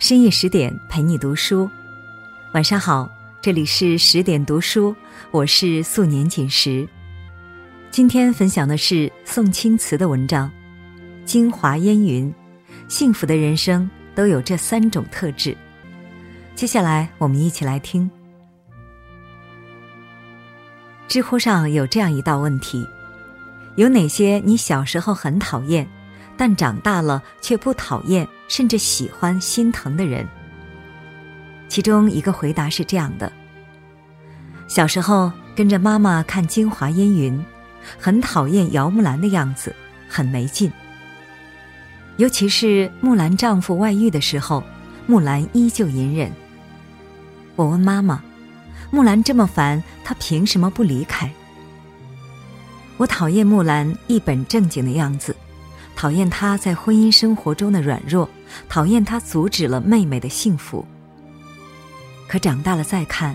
深夜十点陪你读书，晚上好，这里是十点读书，我是素年锦时。今天分享的是宋青瓷的文章《京华烟云》，幸福的人生都有这三种特质。接下来我们一起来听。知乎上有这样一道问题：有哪些你小时候很讨厌？但长大了却不讨厌，甚至喜欢、心疼的人。其中一个回答是这样的：小时候跟着妈妈看《京华烟云》，很讨厌姚木兰的样子，很没劲。尤其是木兰丈夫外遇的时候，木兰依旧隐忍。我问妈妈：“木兰这么烦，她凭什么不离开？”我讨厌木兰一本正经的样子。讨厌他在婚姻生活中的软弱，讨厌他阻止了妹妹的幸福。可长大了再看，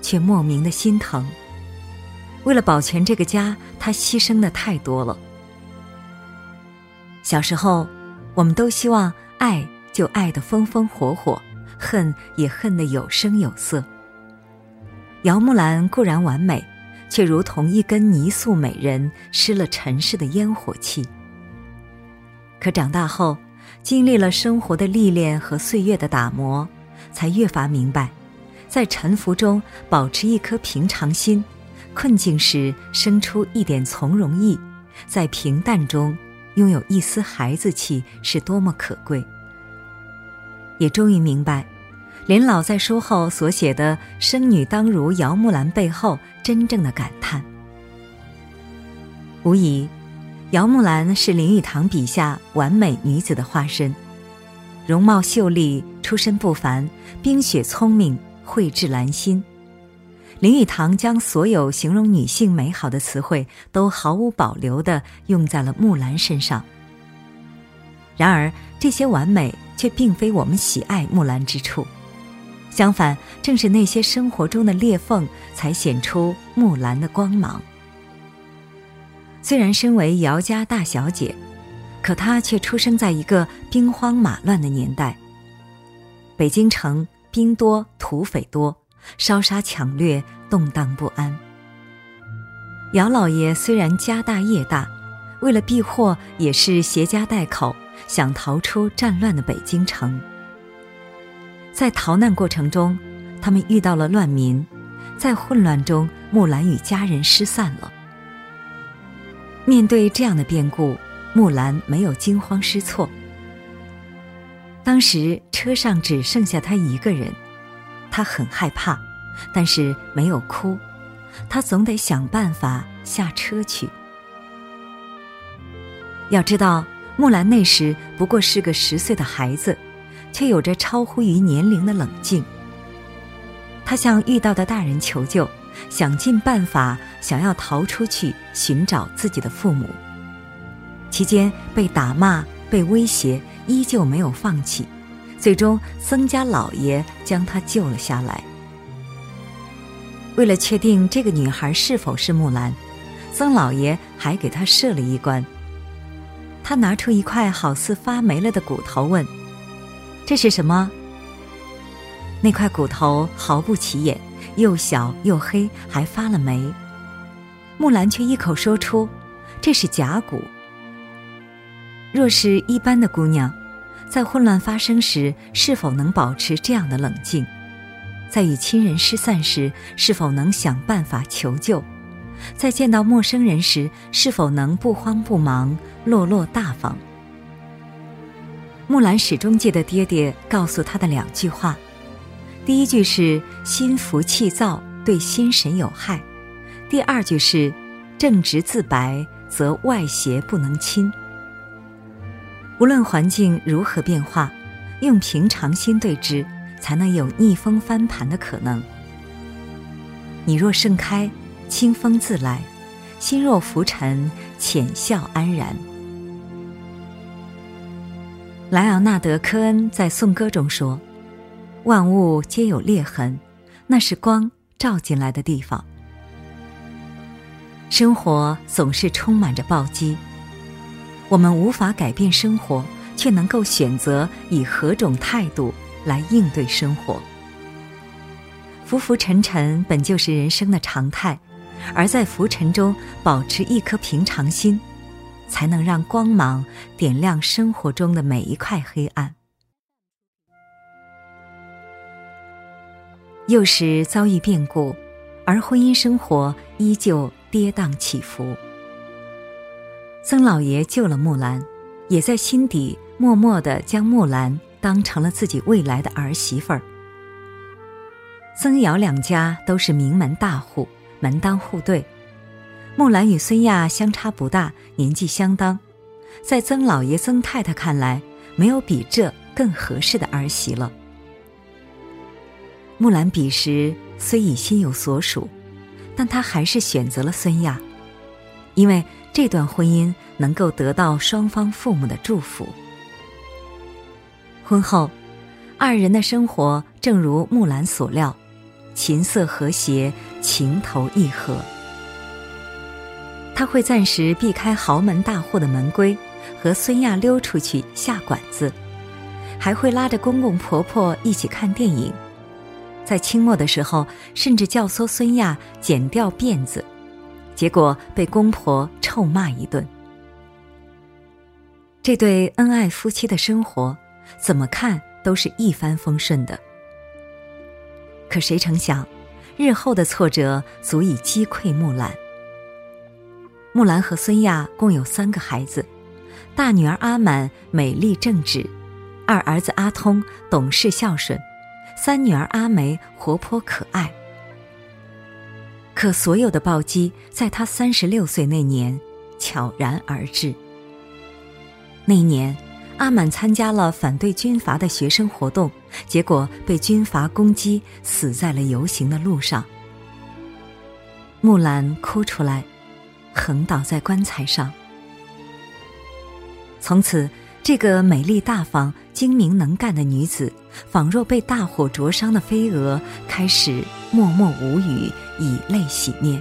却莫名的心疼。为了保全这个家，他牺牲的太多了。小时候，我们都希望爱就爱得风风火火，恨也恨得有声有色。姚木兰固然完美，却如同一根泥塑美人，失了尘世的烟火气。可长大后，经历了生活的历练和岁月的打磨，才越发明白，在沉浮中保持一颗平常心，困境时生出一点从容意，在平淡中拥有一丝孩子气是多么可贵。也终于明白，林老在书后所写的“生女当如姚木兰”背后真正的感叹。无疑。姚木兰是林语堂笔下完美女子的化身，容貌秀丽，出身不凡，冰雪聪明，蕙质兰心。林语堂将所有形容女性美好的词汇都毫无保留地用在了木兰身上。然而，这些完美却并非我们喜爱木兰之处，相反，正是那些生活中的裂缝，才显出木兰的光芒。虽然身为姚家大小姐，可她却出生在一个兵荒马乱的年代。北京城兵多土匪多，烧杀抢掠，动荡不安。姚老爷虽然家大业大，为了避祸，也是携家带口，想逃出战乱的北京城。在逃难过程中，他们遇到了乱民，在混乱中，木兰与家人失散了。面对这样的变故，木兰没有惊慌失措。当时车上只剩下她一个人，她很害怕，但是没有哭。她总得想办法下车去。要知道，木兰那时不过是个十岁的孩子，却有着超乎于年龄的冷静。她向遇到的大人求救。想尽办法，想要逃出去寻找自己的父母。期间被打骂、被威胁，依旧没有放弃。最终，曾家老爷将他救了下来。为了确定这个女孩是否是木兰，曾老爷还给她设了一关。他拿出一块好似发霉了的骨头，问：“这是什么？”那块骨头毫不起眼。又小又黑，还发了霉。木兰却一口说出：“这是甲骨。”若是一般的姑娘，在混乱发生时，是否能保持这样的冷静？在与亲人失散时，是否能想办法求救？在见到陌生人时，是否能不慌不忙、落落大方？木兰始终记得爹爹告诉她的两句话。第一句是心浮气躁，对心神有害；第二句是正直自白，则外邪不能侵。无论环境如何变化，用平常心对之，才能有逆风翻盘的可能。你若盛开，清风自来；心若浮沉，浅笑安然。莱昂纳德·科恩在《颂歌》中说。万物皆有裂痕，那是光照进来的地方。生活总是充满着暴击，我们无法改变生活，却能够选择以何种态度来应对生活。浮浮沉沉本就是人生的常态，而在浮沉中保持一颗平常心，才能让光芒点亮生活中的每一块黑暗。幼时遭遇变故，而婚姻生活依旧跌宕起伏。曾老爷救了木兰，也在心底默默的将木兰当成了自己未来的儿媳妇儿。曾姚两家都是名门大户，门当户对。木兰与孙亚相差不大，年纪相当，在曾老爷、曾太太看来，没有比这更合适的儿媳了。木兰彼时虽已心有所属，但她还是选择了孙亚，因为这段婚姻能够得到双方父母的祝福。婚后，二人的生活正如木兰所料。琴瑟和谐，情投意合。他会暂时避开豪门大户的门规，和孙亚溜出去下馆子，还会拉着公公婆婆一起看电影。在清末的时候，甚至教唆孙亚剪掉辫子，结果被公婆臭骂一顿。这对恩爱夫妻的生活，怎么看都是一帆风顺的。可谁成想，日后的挫折足以击溃木兰。木兰和孙亚共有三个孩子，大女儿阿满美丽正直，二儿子阿通懂事孝顺，三女儿阿梅活泼可爱。可所有的暴击在她三十六岁那年悄然而至。那年。阿满参加了反对军阀的学生活动，结果被军阀攻击，死在了游行的路上。木兰哭出来，横倒在棺材上。从此，这个美丽大方、精明能干的女子，仿若被大火灼伤的飞蛾，开始默默无语，以泪洗面。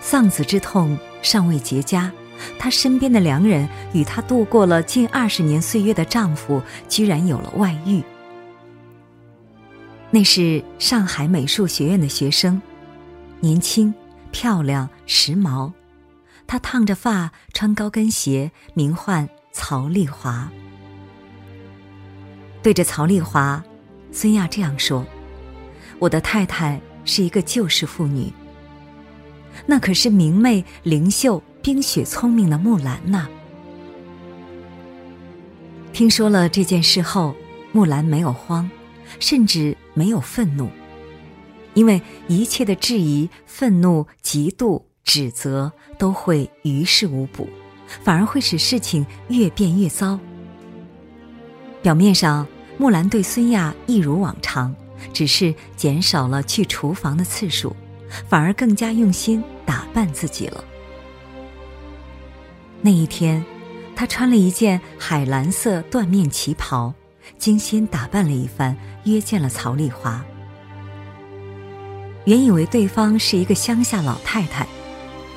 丧子之痛尚未结痂。她身边的良人与她度过了近二十年岁月的丈夫，居然有了外遇。那是上海美术学院的学生，年轻、漂亮、时髦。她烫着发，穿高跟鞋，名唤曹丽华。对着曹丽华，孙亚这样说：“我的太太是一个旧式妇女，那可是明媚灵秀。”冰雪聪明的木兰呐？听说了这件事后，木兰没有慌，甚至没有愤怒，因为一切的质疑、愤怒、嫉妒、指责都会于事无补，反而会使事情越变越糟。表面上，木兰对孙亚一如往常，只是减少了去厨房的次数，反而更加用心打扮自己了。那一天，她穿了一件海蓝色缎面旗袍，精心打扮了一番，约见了曹丽华。原以为对方是一个乡下老太太，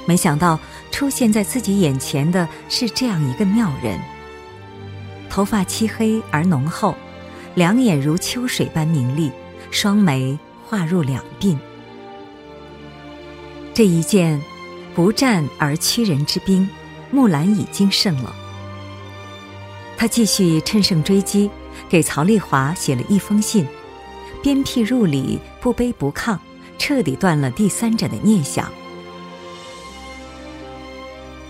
没想到出现在自己眼前的是这样一个妙人。头发漆黑而浓厚，两眼如秋水般明丽，双眉画入两鬓。这一件不战而屈人之兵。木兰已经胜了，他继续乘胜追击，给曹丽华写了一封信，鞭辟入里，不卑不亢，彻底断了第三者的念想。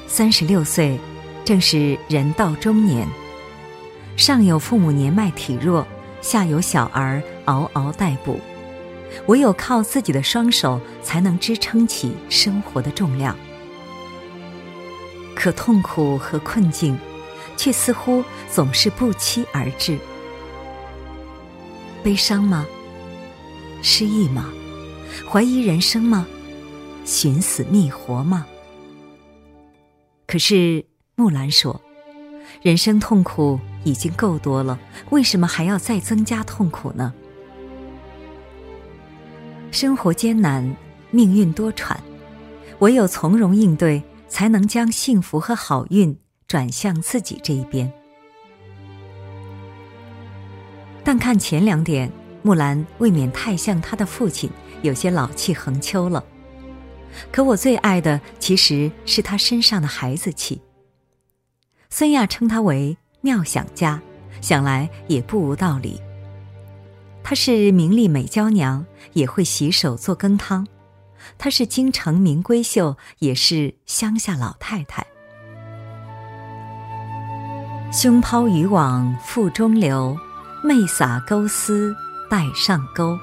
三十六岁，正是人到中年，上有父母年迈体弱，下有小儿嗷嗷待哺，唯有靠自己的双手，才能支撑起生活的重量。可痛苦和困境，却似乎总是不期而至。悲伤吗？失意吗？怀疑人生吗？寻死觅活吗？可是木兰说：“人生痛苦已经够多了，为什么还要再增加痛苦呢？”生活艰难，命运多舛，唯有从容应对。才能将幸福和好运转向自己这一边。但看前两点，木兰未免太像她的父亲，有些老气横秋了。可我最爱的其实是她身上的孩子气。孙亚称她为妙想家，想来也不无道理。她是名丽美娇娘，也会洗手做羹汤；她是京城名闺秀，也是乡下老太太。胸抛渔网腹中流，媚洒钩丝带上钩。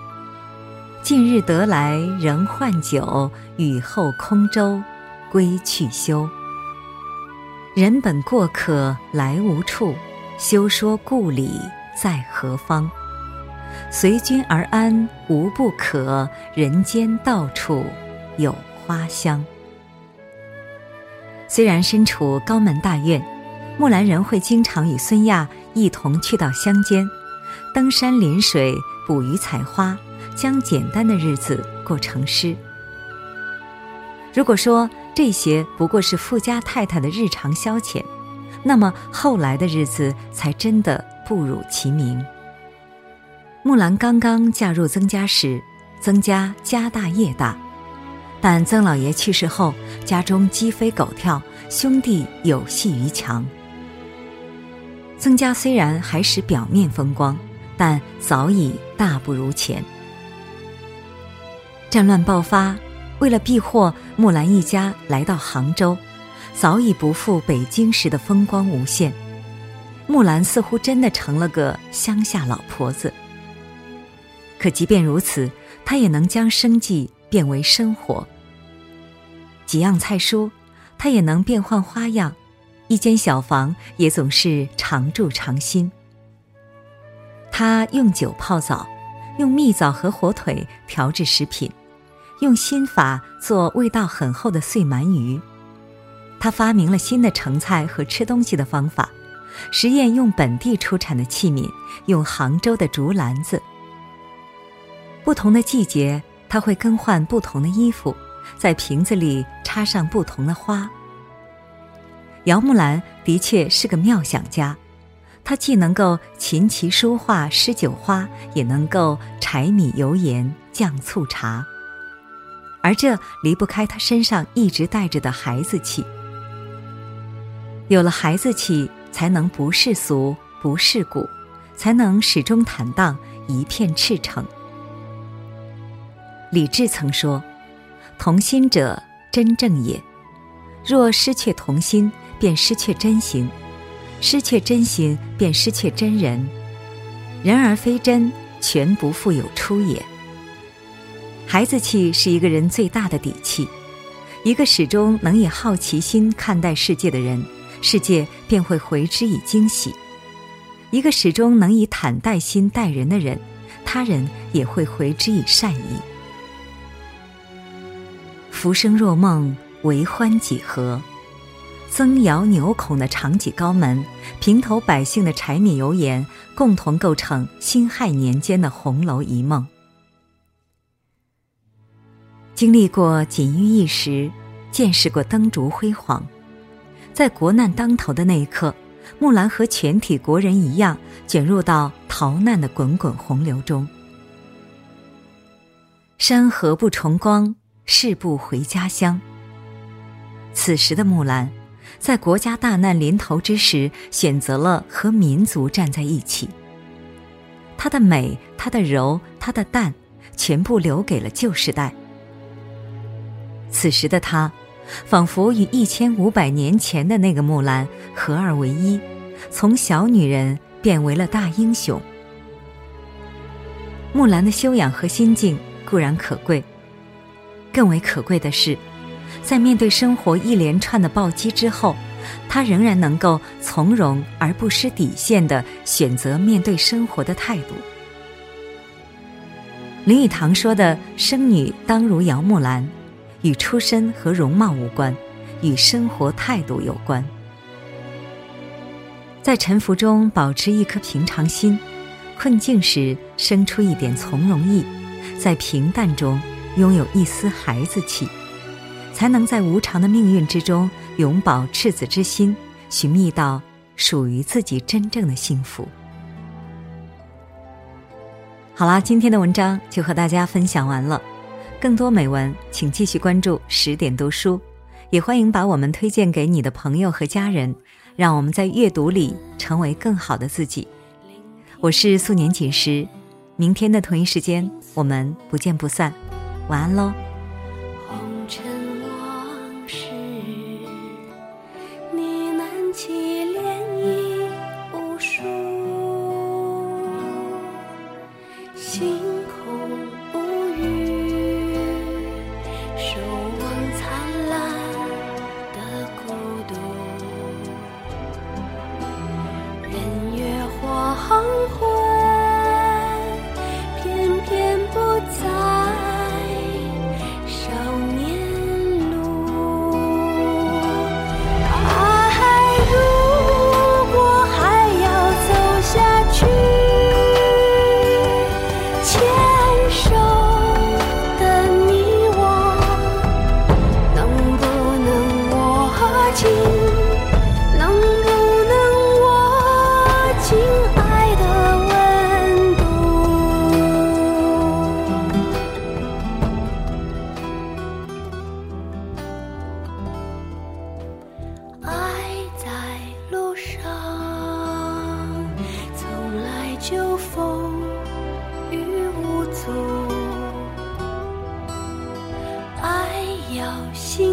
近日得来仍换酒，雨后空舟归去休。人本过客来无处，休说故里在何方。随君而安无不可，人间到处有花香。虽然身处高门大院，木兰仍会经常与孙亚一同去到乡间，登山临水，捕鱼采花，将简单的日子过成诗。如果说这些不过是富家太太的日常消遣，那么后来的日子才真的不辱其名。木兰刚刚嫁入曾家时，曾家家大业大，但曾老爷去世后，家中鸡飞狗跳，兄弟有隙于墙。曾家虽然还是表面风光，但早已大不如前。战乱爆发，为了避祸，木兰一家来到杭州，早已不复北京时的风光无限。木兰似乎真的成了个乡下老婆子。可即便如此，他也能将生计变为生活。几样菜蔬，他也能变换花样；一间小房，也总是常住常新。他用酒泡澡，用蜜枣和火腿调制食品，用心法做味道很厚的碎鳗鱼。他发明了新的盛菜和吃东西的方法，实验用本地出产的器皿，用杭州的竹篮子。不同的季节，他会更换不同的衣服，在瓶子里插上不同的花。姚木兰的确是个妙想家，她既能够琴棋书画诗酒花，也能够柴米油盐酱醋茶，而这离不开他身上一直带着的孩子气。有了孩子气，才能不世俗不世故，才能始终坦荡，一片赤诚。李治曾说：“同心者真正也。若失却同心，便失去真心；失去真心，便失去真人。人而非真，全不复有出也。”孩子气是一个人最大的底气。一个始终能以好奇心看待世界的人，世界便会回之以惊喜；一个始终能以坦待心待人的人，他人也会回之以善意。浮生若梦，为欢几何？曾窑牛孔的长戟高门，平头百姓的柴米油盐，共同构成辛亥年间的红楼一梦。经历过锦衣一时，见识过灯烛辉煌，在国难当头的那一刻，木兰和全体国人一样，卷入到逃难的滚滚洪流中。山河不重光。誓不回家乡。此时的木兰，在国家大难临头之时，选择了和民族站在一起。她的美，她的柔，她的淡，全部留给了旧时代。此时的她，仿佛与一千五百年前的那个木兰合二为一，从小女人变为了大英雄。木兰的修养和心境固然可贵。更为可贵的是，在面对生活一连串的暴击之后，她仍然能够从容而不失底线的选择面对生活的态度。林语堂说的“生女当如姚木兰”，与出身和容貌无关，与生活态度有关。在沉浮中保持一颗平常心，困境时生出一点从容意，在平淡中。拥有一丝孩子气，才能在无常的命运之中永葆赤子之心，寻觅到属于自己真正的幸福。好啦，今天的文章就和大家分享完了。更多美文，请继续关注十点读书，也欢迎把我们推荐给你的朋友和家人，让我们在阅读里成为更好的自己。我是素年锦时，明天的同一时间我们不见不散。晚安喽。红尘往事，呢喃起涟漪无数，心心。